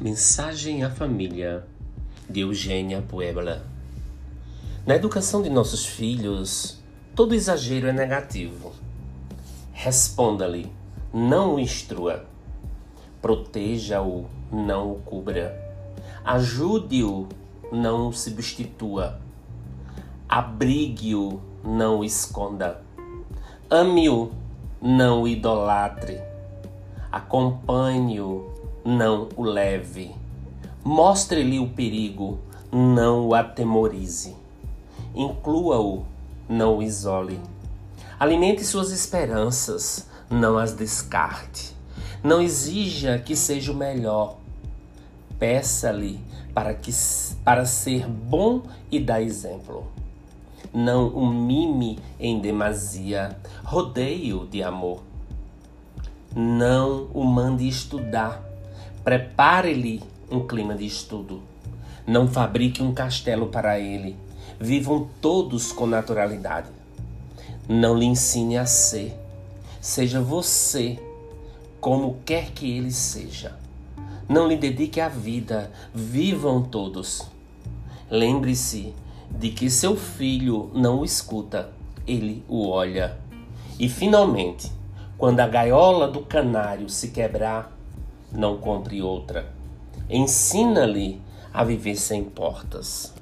Mensagem à família de Eugênia Puebla. Na educação de nossos filhos, todo exagero é negativo. Responda-lhe, não o instrua. Proteja-o, não o cubra. Ajude-o, não o substitua. Abrigue-o, não o esconda. Ame-o, não o idolatre. Acompanhe-o, não o leve. Mostre-lhe o perigo, não o atemorize. Inclua-o, não o isole. Alimente suas esperanças, não as descarte. Não exija que seja o melhor. Peça-lhe para, que, para ser bom e dar exemplo. Não o mime em demasia, rodeie-o de amor. Não o mande estudar, Prepare-lhe um clima de estudo. Não fabrique um castelo para ele. Vivam todos com naturalidade. Não lhe ensine a ser. Seja você como quer que ele seja. Não lhe dedique a vida. Vivam todos. Lembre-se de que seu filho não o escuta, ele o olha. E finalmente, quando a gaiola do canário se quebrar, não compre outra. Ensina-lhe a viver sem portas.